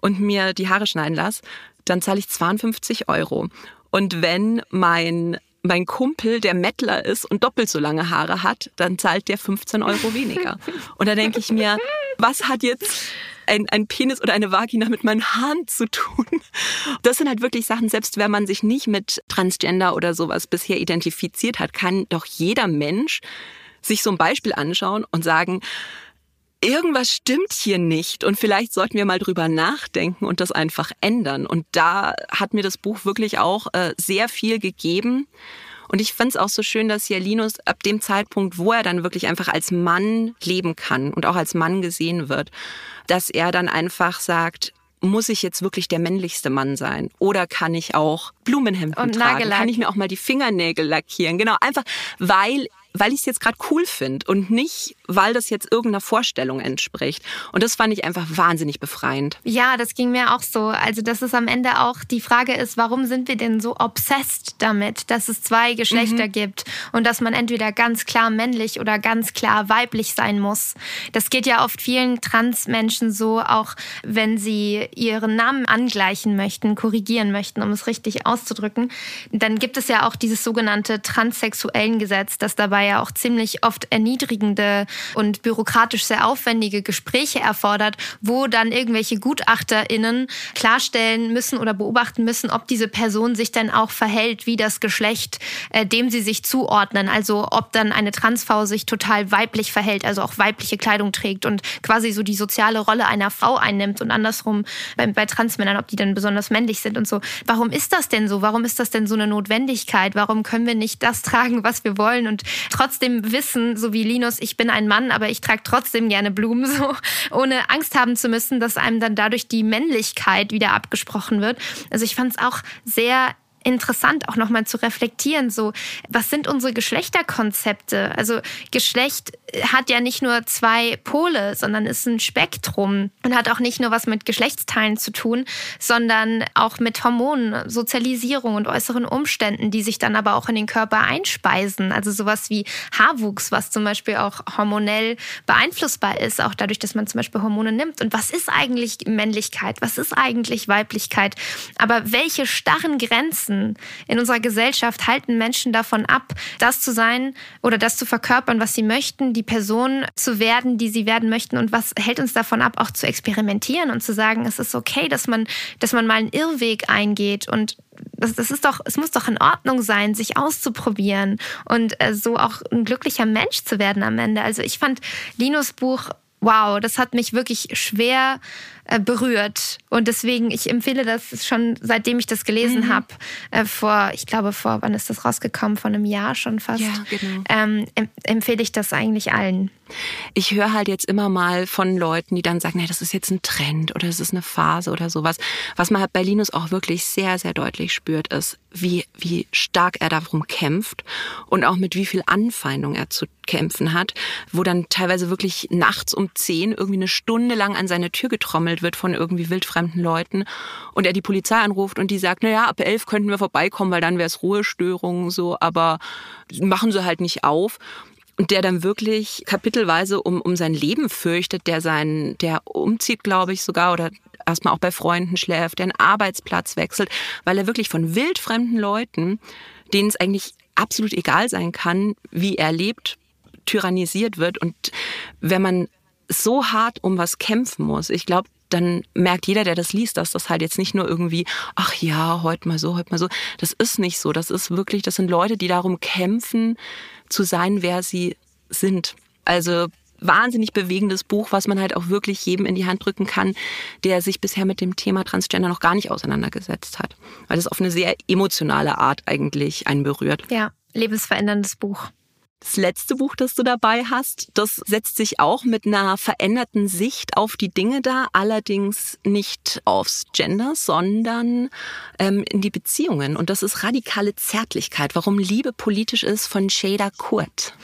S3: und mir die Haare schneiden lasse, dann zahle ich 52 Euro. Und wenn mein mein Kumpel, der Mettler ist und doppelt so lange Haare hat, dann zahlt der 15 Euro weniger. Und da denke ich mir, was hat jetzt ein, ein Penis oder eine Vagina mit meinen Haaren zu tun? Das sind halt wirklich Sachen, selbst wenn man sich nicht mit Transgender oder sowas bisher identifiziert hat, kann doch jeder Mensch sich so ein Beispiel anschauen und sagen, irgendwas stimmt hier nicht und vielleicht sollten wir mal drüber nachdenken und das einfach ändern. Und da hat mir das Buch wirklich auch äh, sehr viel gegeben. Und ich fand es auch so schön, dass hier Linus ab dem Zeitpunkt, wo er dann wirklich einfach als Mann leben kann und auch als Mann gesehen wird, dass er dann einfach sagt, muss ich jetzt wirklich der männlichste Mann sein? Oder kann ich auch Blumenhemden und tragen? Nagellack. Kann ich mir auch mal die Fingernägel lackieren? Genau, einfach weil weil ich es jetzt gerade cool finde und nicht, weil das jetzt irgendeiner Vorstellung entspricht. Und das fand ich einfach wahnsinnig befreiend.
S1: Ja, das ging mir auch so. Also, dass es am Ende auch die Frage ist, warum sind wir denn so obsessed damit, dass es zwei Geschlechter mhm. gibt und dass man entweder ganz klar männlich oder ganz klar weiblich sein muss. Das geht ja oft vielen Transmenschen so, auch wenn sie ihren Namen angleichen möchten, korrigieren möchten, um es richtig auszudrücken. Dann gibt es ja auch dieses sogenannte transsexuellen Gesetz, das dabei ja auch ziemlich oft erniedrigende und bürokratisch sehr aufwendige Gespräche erfordert, wo dann irgendwelche GutachterInnen klarstellen müssen oder beobachten müssen, ob diese Person sich dann auch verhält wie das Geschlecht, äh, dem sie sich zuordnen. Also ob dann eine Transfrau sich total weiblich verhält, also auch weibliche Kleidung trägt und quasi so die soziale Rolle einer Frau einnimmt und andersrum bei, bei Transmännern, ob die dann besonders männlich sind und so. Warum ist das denn so? Warum ist das denn so eine Notwendigkeit? Warum können wir nicht das tragen, was wir wollen und trotzdem wissen, so wie Linus, ich bin ein Mann, aber ich trage trotzdem gerne Blumen, so ohne Angst haben zu müssen, dass einem dann dadurch die Männlichkeit wieder abgesprochen wird. Also ich fand es auch sehr interessant, auch nochmal zu reflektieren, so, was sind unsere Geschlechterkonzepte? Also Geschlecht hat ja nicht nur zwei Pole, sondern ist ein Spektrum und hat auch nicht nur was mit Geschlechtsteilen zu tun, sondern auch mit Hormonen, Sozialisierung und äußeren Umständen, die sich dann aber auch in den Körper einspeisen. Also sowas wie Haarwuchs, was zum Beispiel auch hormonell beeinflussbar ist, auch dadurch, dass man zum Beispiel Hormone nimmt. Und was ist eigentlich Männlichkeit? Was ist eigentlich Weiblichkeit? Aber welche starren Grenzen in unserer Gesellschaft halten Menschen davon ab, das zu sein oder das zu verkörpern, was sie möchten, die Person zu werden, die sie werden möchten und was hält uns davon ab, auch zu experimentieren und zu sagen, es ist okay, dass man, dass man mal einen Irrweg eingeht und das, das ist doch, es muss doch in Ordnung sein, sich auszuprobieren und äh, so auch ein glücklicher Mensch zu werden am Ende. Also ich fand Linus Buch wow, das hat mich wirklich schwer berührt. Und deswegen, ich empfehle das schon, seitdem ich das gelesen mhm. habe, äh, vor, ich glaube, vor, wann ist das rausgekommen? Vor einem Jahr schon fast. Ja, genau. Ähm, empfehle ich das eigentlich allen.
S3: Ich höre halt jetzt immer mal von Leuten, die dann sagen, nee, das ist jetzt ein Trend oder es ist eine Phase oder sowas. Was man halt bei Linus auch wirklich sehr, sehr deutlich spürt, ist, wie, wie stark er darum kämpft und auch mit wie viel Anfeindung er zu kämpfen hat, wo dann teilweise wirklich nachts um zehn irgendwie eine Stunde lang an seine Tür getrommelt wird von irgendwie wildfremden Leuten und er die Polizei anruft und die sagt, na ja, ab elf könnten wir vorbeikommen, weil dann wäre es Ruhestörung so, aber machen sie halt nicht auf der dann wirklich kapitelweise um, um sein Leben fürchtet, der sein, der umzieht, glaube ich, sogar oder erstmal auch bei Freunden schläft, der einen Arbeitsplatz wechselt, weil er wirklich von wildfremden Leuten, denen es eigentlich absolut egal sein kann, wie er lebt, tyrannisiert wird. Und wenn man so hart um was kämpfen muss, ich glaube, dann merkt jeder, der das liest, dass das halt jetzt nicht nur irgendwie, ach ja, heute mal so, heute mal so. Das ist nicht so. Das ist wirklich, das sind Leute, die darum kämpfen, zu sein, wer sie sind. Also wahnsinnig bewegendes Buch, was man halt auch wirklich jedem in die Hand drücken kann, der sich bisher mit dem Thema Transgender noch gar nicht auseinandergesetzt hat. Weil es auf eine sehr emotionale Art eigentlich einen berührt.
S1: Ja, lebensveränderndes Buch.
S3: Das letzte Buch, das du dabei hast, das setzt sich auch mit einer veränderten Sicht auf die Dinge dar, allerdings nicht aufs Gender, sondern ähm, in die Beziehungen. Und das ist radikale Zärtlichkeit, warum Liebe politisch ist von Shada Kurt.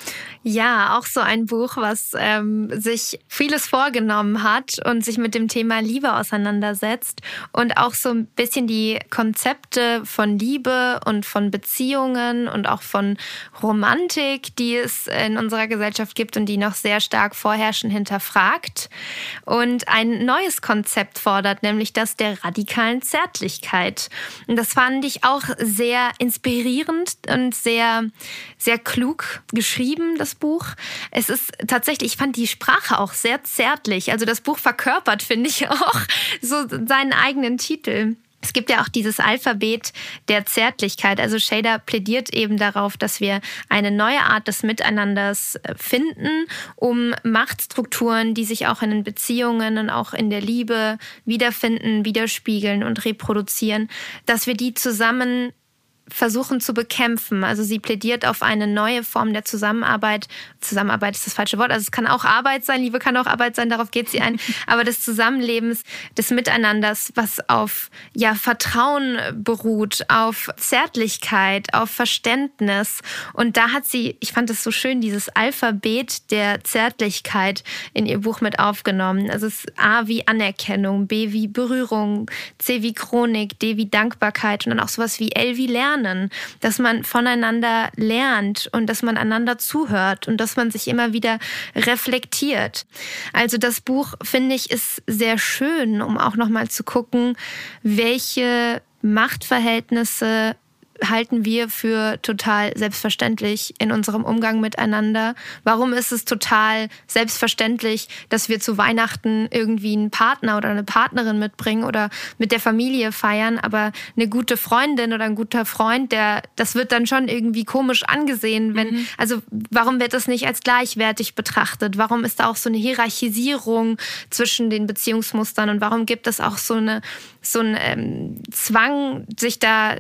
S1: Ja, auch so ein Buch, was ähm, sich vieles vorgenommen hat und sich mit dem Thema Liebe auseinandersetzt und auch so ein bisschen die Konzepte von Liebe und von Beziehungen und auch von Romantik, die es in unserer Gesellschaft gibt und die noch sehr stark vorherrschen, hinterfragt und ein neues Konzept fordert, nämlich das der radikalen Zärtlichkeit. Und das fand ich auch sehr inspirierend und sehr, sehr klug geschrieben, das Buch. Es ist tatsächlich, ich fand die Sprache auch sehr zärtlich. Also das Buch verkörpert, finde ich auch, so seinen eigenen Titel. Es gibt ja auch dieses Alphabet der Zärtlichkeit. Also Shader plädiert eben darauf, dass wir eine neue Art des Miteinanders äh, finden, um Machtstrukturen, die sich auch in den Beziehungen und auch in der Liebe wiederfinden, widerspiegeln und reproduzieren, dass wir die zusammen versuchen zu bekämpfen. Also sie plädiert auf eine neue Form der Zusammenarbeit. Zusammenarbeit ist das falsche Wort. Also es kann auch Arbeit sein, Liebe kann auch Arbeit sein, darauf geht sie ein. Aber des Zusammenlebens, des Miteinanders, was auf ja, Vertrauen beruht, auf Zärtlichkeit, auf Verständnis. Und da hat sie, ich fand es so schön, dieses Alphabet der Zärtlichkeit in ihr Buch mit aufgenommen. Also es ist A wie Anerkennung, B wie Berührung, C wie Chronik, D wie Dankbarkeit und dann auch sowas wie L wie Lernen lernen, dass man voneinander lernt und dass man einander zuhört und dass man sich immer wieder reflektiert. Also das Buch finde ich ist sehr schön, um auch noch mal zu gucken, welche Machtverhältnisse halten wir für total selbstverständlich in unserem Umgang miteinander? Warum ist es total selbstverständlich, dass wir zu Weihnachten irgendwie einen Partner oder eine Partnerin mitbringen oder mit der Familie feiern, aber eine gute Freundin oder ein guter Freund, der, das wird dann schon irgendwie komisch angesehen, wenn, mhm. also warum wird das nicht als gleichwertig betrachtet? Warum ist da auch so eine Hierarchisierung zwischen den Beziehungsmustern und warum gibt es auch so eine, so einen ähm, Zwang, sich da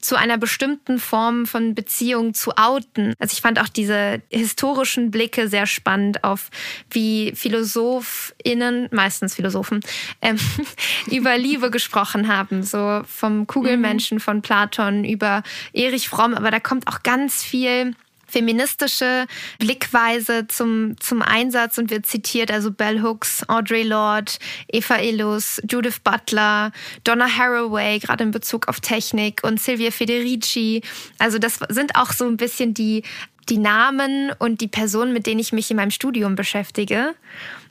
S1: zu einer bestimmten Form von Beziehung zu outen. Also ich fand auch diese historischen Blicke sehr spannend auf, wie PhilosophInnen, meistens Philosophen, ähm, über Liebe gesprochen haben. So vom Kugelmenschen mhm. von Platon über Erich Fromm. Aber da kommt auch ganz viel feministische Blickweise zum, zum Einsatz und wird zitiert, also Bell Hooks, Audre Lorde, Eva Illus, Judith Butler, Donna Haraway, gerade in Bezug auf Technik und Silvia Federici. Also das sind auch so ein bisschen die, die Namen und die Personen, mit denen ich mich in meinem Studium beschäftige.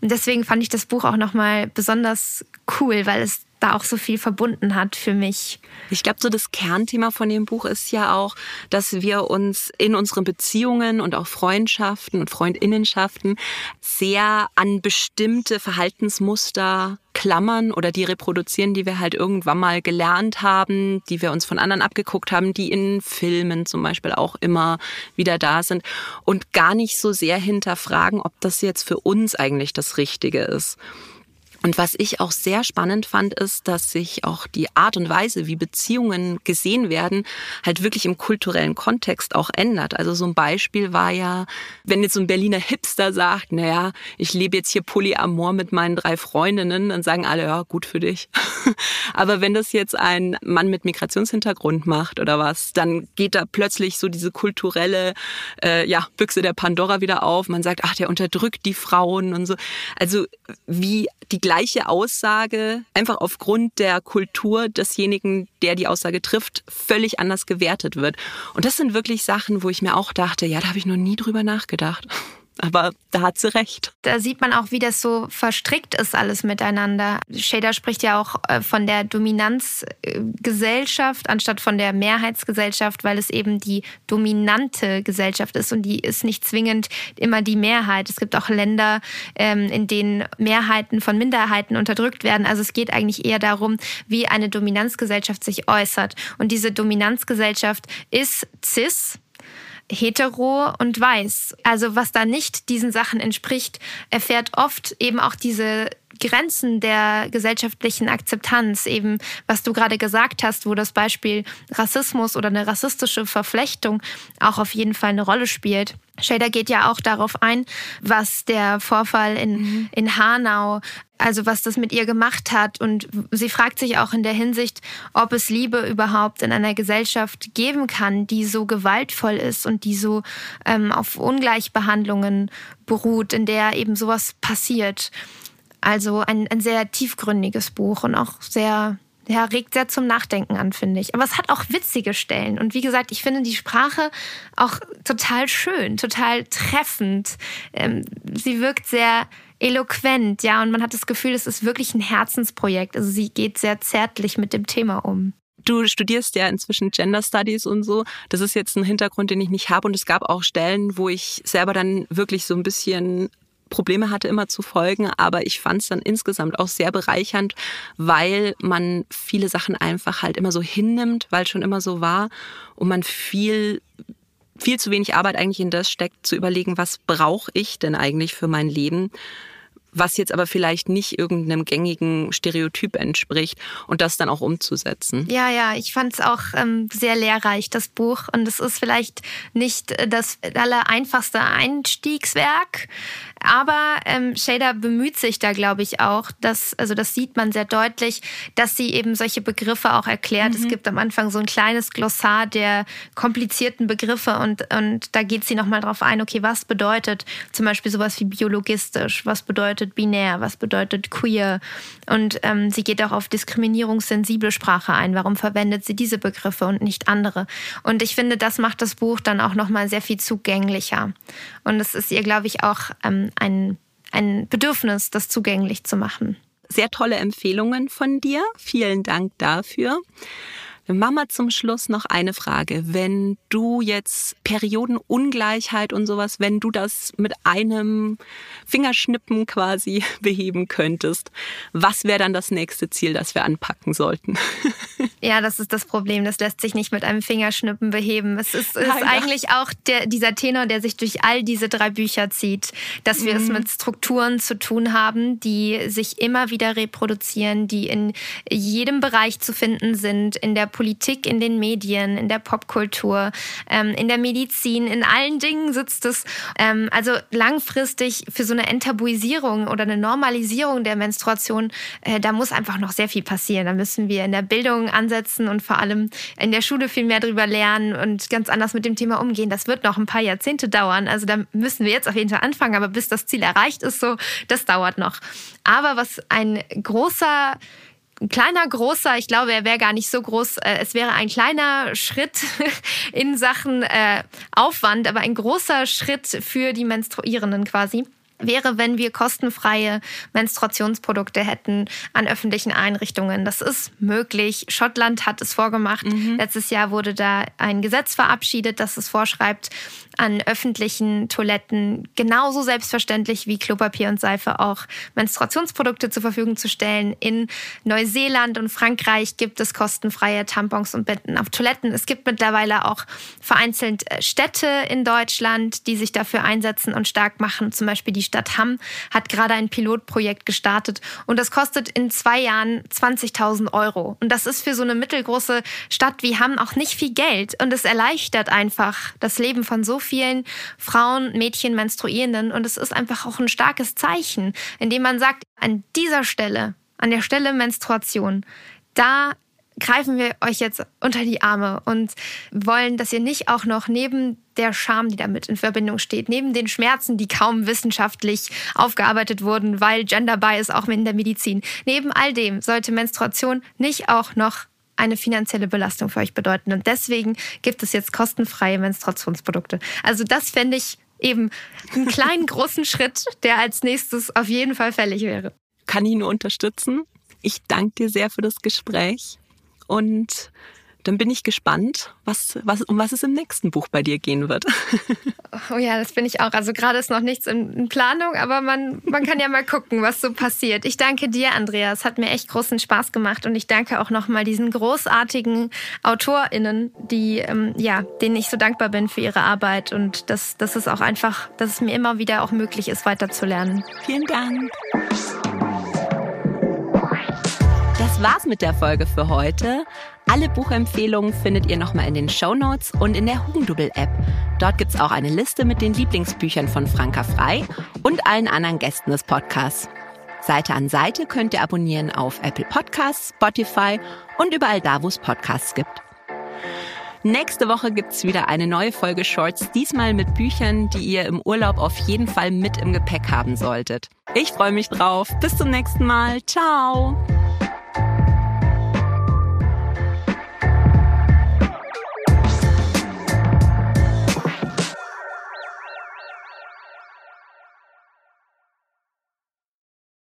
S1: Und deswegen fand ich das Buch auch nochmal besonders cool, weil es da auch so viel verbunden hat für mich.
S3: Ich glaube, so das Kernthema von dem Buch ist ja auch, dass wir uns in unseren Beziehungen und auch Freundschaften und Freundinnenschaften sehr an bestimmte Verhaltensmuster klammern oder die reproduzieren, die wir halt irgendwann mal gelernt haben, die wir uns von anderen abgeguckt haben, die in Filmen zum Beispiel auch immer wieder da sind und gar nicht so sehr hinterfragen, ob das jetzt für uns eigentlich das Richtige ist. Und was ich auch sehr spannend fand, ist, dass sich auch die Art und Weise, wie Beziehungen gesehen werden, halt wirklich im kulturellen Kontext auch ändert. Also so ein Beispiel war ja, wenn jetzt so ein Berliner Hipster sagt, naja, ich lebe jetzt hier Polyamor mit meinen drei Freundinnen, dann sagen alle, ja, gut für dich. Aber wenn das jetzt ein Mann mit Migrationshintergrund macht oder was, dann geht da plötzlich so diese kulturelle äh, ja, Büchse der Pandora wieder auf. Man sagt, ach, der unterdrückt die Frauen und so. Also wie die gleiche Aussage einfach aufgrund der Kultur desjenigen, der die Aussage trifft, völlig anders gewertet wird. Und das sind wirklich Sachen, wo ich mir auch dachte, ja, da habe ich noch nie drüber nachgedacht. Aber da hat sie recht.
S1: Da sieht man auch, wie das so verstrickt ist alles miteinander. Shader spricht ja auch äh, von der Dominanzgesellschaft anstatt von der Mehrheitsgesellschaft, weil es eben die dominante Gesellschaft ist und die ist nicht zwingend immer die Mehrheit. Es gibt auch Länder, ähm, in denen Mehrheiten von Minderheiten unterdrückt werden. Also es geht eigentlich eher darum, wie eine Dominanzgesellschaft sich äußert. Und diese Dominanzgesellschaft ist cis, hetero und weiß. Also was da nicht diesen Sachen entspricht, erfährt oft eben auch diese Grenzen der gesellschaftlichen Akzeptanz, eben was du gerade gesagt hast, wo das Beispiel Rassismus oder eine rassistische Verflechtung auch auf jeden Fall eine Rolle spielt. Shader geht ja auch darauf ein, was der Vorfall in, mhm. in Hanau, also was das mit ihr gemacht hat. Und sie fragt sich auch in der Hinsicht, ob es Liebe überhaupt in einer Gesellschaft geben kann, die so gewaltvoll ist und die so ähm, auf Ungleichbehandlungen beruht, in der eben sowas passiert. Also ein, ein sehr tiefgründiges Buch und auch sehr ja, regt sehr zum Nachdenken an, finde ich. Aber es hat auch witzige Stellen. Und wie gesagt, ich finde die Sprache auch total schön, total treffend. Ähm, sie wirkt sehr eloquent, ja, und man hat das Gefühl, es ist wirklich ein Herzensprojekt. Also sie geht sehr zärtlich mit dem Thema um.
S3: Du studierst ja inzwischen Gender Studies und so. Das ist jetzt ein Hintergrund, den ich nicht habe. Und es gab auch Stellen, wo ich selber dann wirklich so ein bisschen Probleme hatte, immer zu folgen, aber ich fand es dann insgesamt auch sehr bereichernd, weil man viele Sachen einfach halt immer so hinnimmt, weil es schon immer so war. Und man viel viel zu wenig Arbeit eigentlich in das steckt, zu überlegen, was brauche ich denn eigentlich für mein Leben was jetzt aber vielleicht nicht irgendeinem gängigen Stereotyp entspricht und das dann auch umzusetzen.
S1: Ja, ja, ich fand es auch ähm, sehr lehrreich, das Buch. Und es ist vielleicht nicht das aller einfachste Einstiegswerk, aber ähm, Shader bemüht sich da, glaube ich, auch, dass, also das sieht man sehr deutlich, dass sie eben solche Begriffe auch erklärt. Mhm. Es gibt am Anfang so ein kleines Glossar der komplizierten Begriffe und, und da geht sie nochmal drauf ein, okay, was bedeutet zum Beispiel sowas wie biologistisch, was bedeutet bedeutet binär, was bedeutet queer. Und ähm, sie geht auch auf diskriminierungssensible Sprache ein. Warum verwendet sie diese Begriffe und nicht andere? Und ich finde, das macht das Buch dann auch nochmal sehr viel zugänglicher. Und es ist ihr, glaube ich, auch ähm, ein, ein Bedürfnis, das zugänglich zu machen.
S3: Sehr tolle Empfehlungen von dir. Vielen Dank dafür. Mama zum Schluss noch eine Frage. Wenn du jetzt Periodenungleichheit und sowas, wenn du das mit einem Fingerschnippen quasi beheben könntest, was wäre dann das nächste Ziel, das wir anpacken sollten?
S1: Ja, das ist das Problem. Das lässt sich nicht mit einem Fingerschnippen beheben. Es ist, ist eigentlich auch der, dieser Tenor, der sich durch all diese drei Bücher zieht, dass wir mhm. es mit Strukturen zu tun haben, die sich immer wieder reproduzieren, die in jedem Bereich zu finden sind, in der Politik, in den Medien, in der Popkultur, ähm, in der Medizin, in allen Dingen sitzt es. Ähm, also langfristig für so eine Enttabuisierung oder eine Normalisierung der Menstruation, äh, da muss einfach noch sehr viel passieren. Da müssen wir in der Bildung ansetzen und vor allem in der Schule viel mehr darüber lernen und ganz anders mit dem Thema umgehen. Das wird noch ein paar Jahrzehnte dauern. Also da müssen wir jetzt auf jeden Fall anfangen, aber bis das Ziel erreicht ist, so, das dauert noch. Aber was ein großer ein kleiner, großer, ich glaube, er wäre gar nicht so groß, äh, es wäre ein kleiner Schritt in Sachen äh, Aufwand, aber ein großer Schritt für die Menstruierenden quasi wäre, wenn wir kostenfreie Menstruationsprodukte hätten an öffentlichen Einrichtungen. Das ist möglich. Schottland hat es vorgemacht. Mhm. Letztes Jahr wurde da ein Gesetz verabschiedet, das es vorschreibt, an öffentlichen Toiletten genauso selbstverständlich wie Klopapier und Seife auch Menstruationsprodukte zur Verfügung zu stellen. In Neuseeland und Frankreich gibt es kostenfreie Tampons und Binden auf Toiletten. Es gibt mittlerweile auch vereinzelt äh, Städte in Deutschland, die sich dafür einsetzen und stark machen. Zum Beispiel die Stadt Hamm hat gerade ein Pilotprojekt gestartet und das kostet in zwei Jahren 20.000 Euro. Und das ist für so eine mittelgroße Stadt wie Hamm auch nicht viel Geld und es erleichtert einfach das Leben von so vielen Frauen, Mädchen, Menstruierenden. Und es ist einfach auch ein starkes Zeichen, indem man sagt, an dieser Stelle, an der Stelle Menstruation, da greifen wir euch jetzt unter die Arme und wollen, dass ihr nicht auch noch neben der Scham, die damit in Verbindung steht, neben den Schmerzen, die kaum wissenschaftlich aufgearbeitet wurden, weil Gender Bias auch in der Medizin, neben all dem sollte Menstruation nicht auch noch eine finanzielle Belastung für euch bedeuten. Und deswegen gibt es jetzt kostenfreie Menstruationsprodukte. Also das fände ich eben einen kleinen, großen Schritt, der als nächstes auf jeden Fall fällig wäre.
S3: Kann ich nur unterstützen. Ich danke dir sehr für das Gespräch und dann bin ich gespannt, was, was, um was es im nächsten Buch bei dir gehen wird.
S1: Oh ja, das bin ich auch. Also gerade ist noch nichts in, Planung, aber man, man kann ja mal gucken, was so passiert. Ich danke dir, Andrea. Es hat mir echt großen Spaß gemacht und ich danke auch nochmal diesen großartigen AutorInnen, die, ähm, ja, denen ich so dankbar bin für ihre Arbeit und dass, dass es auch einfach, dass es mir immer wieder auch möglich ist, weiterzulernen.
S3: Vielen Dank. Das war's mit der Folge für heute. Alle Buchempfehlungen findet ihr nochmal in den Show Notes und in der Hugendubel-App. Dort gibt's auch eine Liste mit den Lieblingsbüchern von Franka Frei und allen anderen Gästen des Podcasts. Seite an Seite könnt ihr abonnieren auf Apple Podcasts, Spotify und überall da, wo es Podcasts gibt. Nächste Woche gibt's wieder eine neue Folge Shorts, diesmal mit Büchern, die ihr im Urlaub auf jeden Fall mit im Gepäck haben solltet. Ich freue mich drauf. Bis zum nächsten Mal. Ciao.